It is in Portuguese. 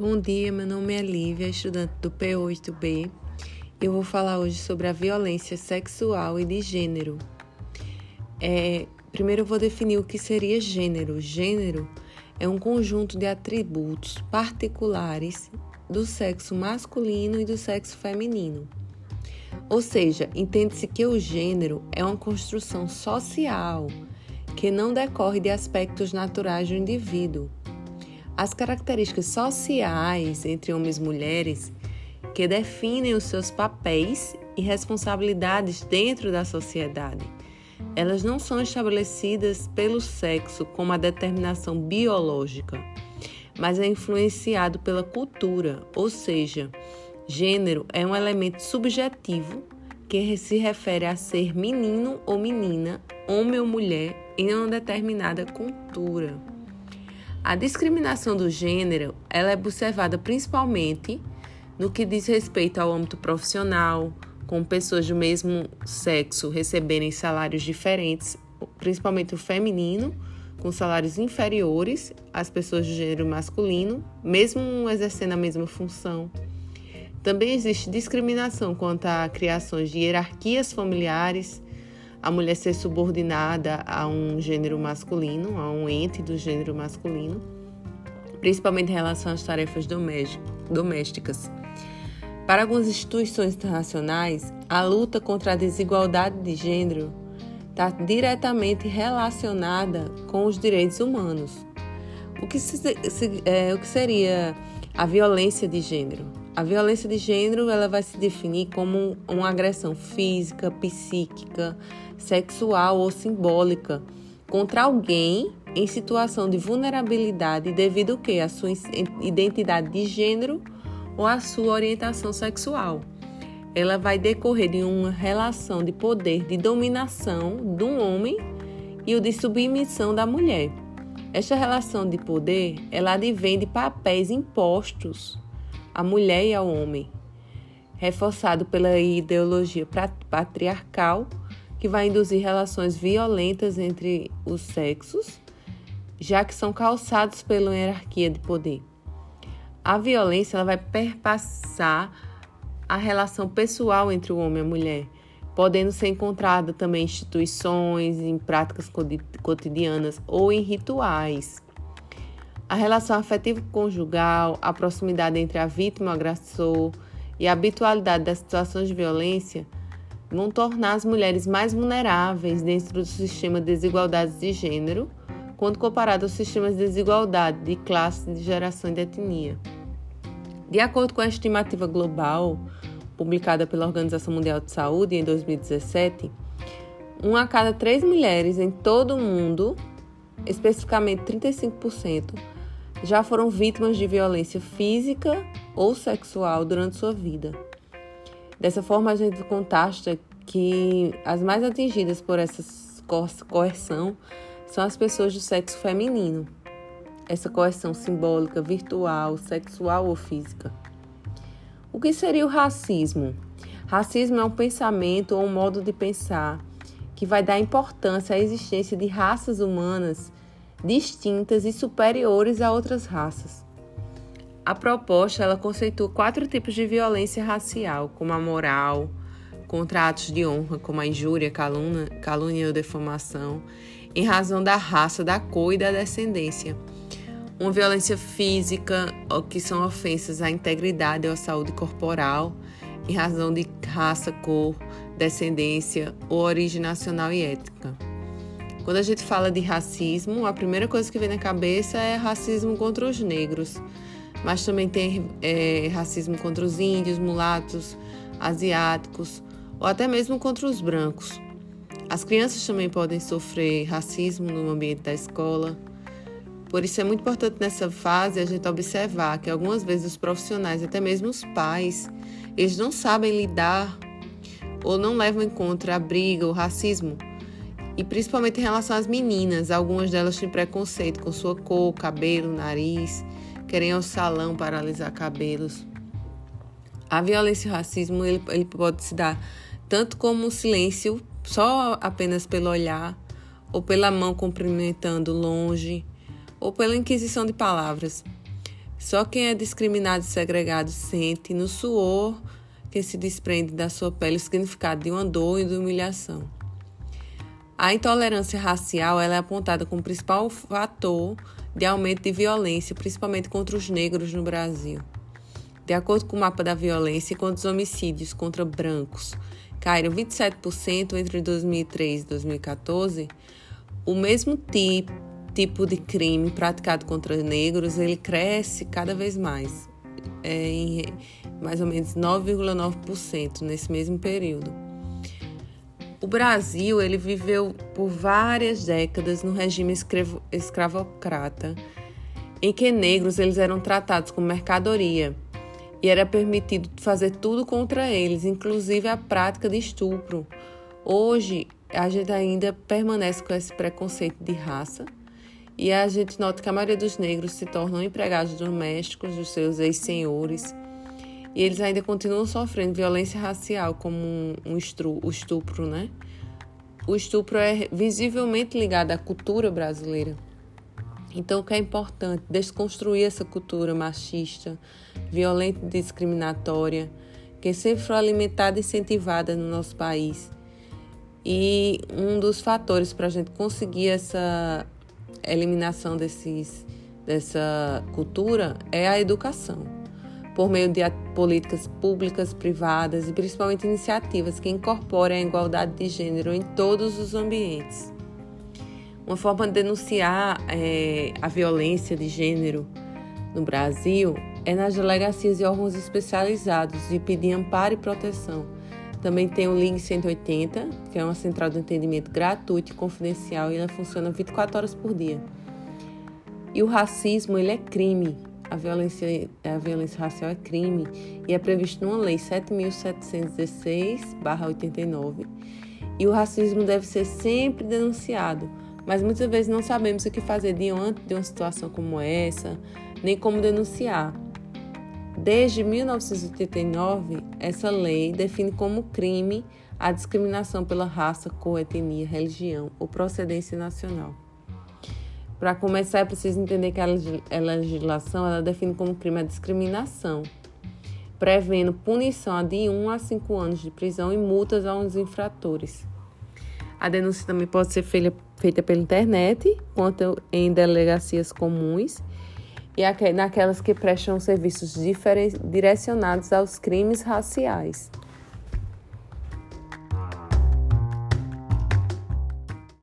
Bom dia, meu nome é Lívia, estudante do P8B. Eu vou falar hoje sobre a violência sexual e de gênero. É, primeiro eu vou definir o que seria gênero. Gênero é um conjunto de atributos particulares do sexo masculino e do sexo feminino. Ou seja, entende-se que o gênero é uma construção social que não decorre de aspectos naturais do indivíduo as características sociais entre homens e mulheres que definem os seus papéis e responsabilidades dentro da sociedade. Elas não são estabelecidas pelo sexo como a determinação biológica, mas é influenciado pela cultura, ou seja, gênero é um elemento subjetivo que se refere a ser menino ou menina, homem ou mulher em uma determinada cultura. A discriminação do gênero ela é observada principalmente no que diz respeito ao âmbito profissional, com pessoas do mesmo sexo receberem salários diferentes, principalmente o feminino, com salários inferiores às pessoas do gênero masculino, mesmo exercendo a mesma função. Também existe discriminação quanto a criações de hierarquias familiares, a mulher ser subordinada a um gênero masculino, a um ente do gênero masculino, principalmente em relação às tarefas domésticas. Para algumas instituições internacionais, a luta contra a desigualdade de gênero está diretamente relacionada com os direitos humanos. O que, se, se, é, o que seria a violência de gênero? A violência de gênero ela vai se definir como uma agressão física, psíquica, sexual ou simbólica contra alguém em situação de vulnerabilidade devido que a sua identidade de gênero ou a sua orientação sexual. Ela vai decorrer de uma relação de poder de dominação do homem e o de submissão da mulher. Esta relação de poder, ela advém de papéis impostos à mulher e ao homem, reforçado pela ideologia patriarcal que vai induzir relações violentas entre os sexos, já que são calçados pela hierarquia de poder. A violência ela vai perpassar a relação pessoal entre o homem e a mulher, podendo ser encontrada também em instituições, em práticas cotidianas ou em rituais. A relação afetiva conjugal, a proximidade entre a vítima e o agressor e a habitualidade das situações de violência vão tornar as mulheres mais vulneráveis dentro do sistema de desigualdades de gênero, quando comparado aos sistemas de desigualdade de classe, de geração e de etnia. De acordo com a estimativa global, publicada pela Organização Mundial de Saúde em 2017, uma a cada três mulheres em todo o mundo, especificamente 35%, já foram vítimas de violência física ou sexual durante sua vida. Dessa forma, a gente contasta que as mais atingidas por essa coerção são as pessoas do sexo feminino. Essa coerção simbólica, virtual, sexual ou física. O que seria o racismo? Racismo é um pensamento ou um modo de pensar que vai dar importância à existência de raças humanas distintas e superiores a outras raças. A proposta ela conceitua quatro tipos de violência racial, como a moral, contra atos de honra, como a injúria, calúnia, calúnia ou defamação, em razão da raça, da cor e da descendência. Uma violência física, que são ofensas à integridade ou à saúde corporal, em razão de raça, cor, descendência ou origem nacional e étnica. Quando a gente fala de racismo, a primeira coisa que vem na cabeça é racismo contra os negros mas também tem é, racismo contra os índios, mulatos, asiáticos ou até mesmo contra os brancos. As crianças também podem sofrer racismo no ambiente da escola. Por isso é muito importante nessa fase a gente observar que algumas vezes os profissionais, até mesmo os pais, eles não sabem lidar ou não levam em conta a briga, o racismo. E principalmente em relação às meninas, algumas delas têm preconceito com sua cor, cabelo, nariz querem ao salão para alisar cabelos. A violência e o racismo ele, ele pode se dar tanto como um silêncio, só apenas pelo olhar, ou pela mão cumprimentando longe, ou pela inquisição de palavras. Só quem é discriminado e segregado sente no suor que se desprende da sua pele o significado de uma dor e de humilhação. A intolerância racial é apontada como principal fator de aumento de violência, principalmente contra os negros no Brasil. De acordo com o mapa da violência, quando os homicídios contra brancos caíram 27% entre 2003 e 2014, o mesmo tipo, tipo de crime praticado contra negros ele cresce cada vez mais, é, em mais ou menos 9,9% nesse mesmo período. O Brasil ele viveu por várias décadas no regime escravo, escravocrata, em que negros eles eram tratados como mercadoria e era permitido fazer tudo contra eles, inclusive a prática de estupro. Hoje a gente ainda permanece com esse preconceito de raça e a gente nota que a maioria dos negros se tornam empregados domésticos dos seus ex-senhores e eles ainda continuam sofrendo violência racial, como um estupro, o estupro, né? O estupro é visivelmente ligado à cultura brasileira. Então, o que é importante? Desconstruir essa cultura machista, violenta e discriminatória, que sempre foi alimentada e incentivada no nosso país. E um dos fatores para a gente conseguir essa eliminação desses, dessa cultura é a educação por meio de políticas públicas, privadas e principalmente iniciativas que incorporem a igualdade de gênero em todos os ambientes. Uma forma de denunciar é, a violência de gênero no Brasil é nas delegacias e órgãos especializados e pedir amparo e proteção. Também tem o Ligue 180, que é uma central de atendimento gratuito e confidencial e ela funciona 24 horas por dia. E o racismo, ele é crime, a violência, a violência racial é crime e é previsto numa lei 7.716-89 e o racismo deve ser sempre denunciado, mas muitas vezes não sabemos o que fazer diante de uma situação como essa, nem como denunciar. Desde 1989, essa lei define como crime a discriminação pela raça, cor, etnia, religião ou procedência nacional. Para começar, é preciso entender que a legislação ela define como crime a discriminação, prevendo punição de 1 a 5 anos de prisão e multas aos infratores. A denúncia também pode ser feita pela internet, quanto em delegacias comuns e naquelas que prestam serviços direcionados aos crimes raciais.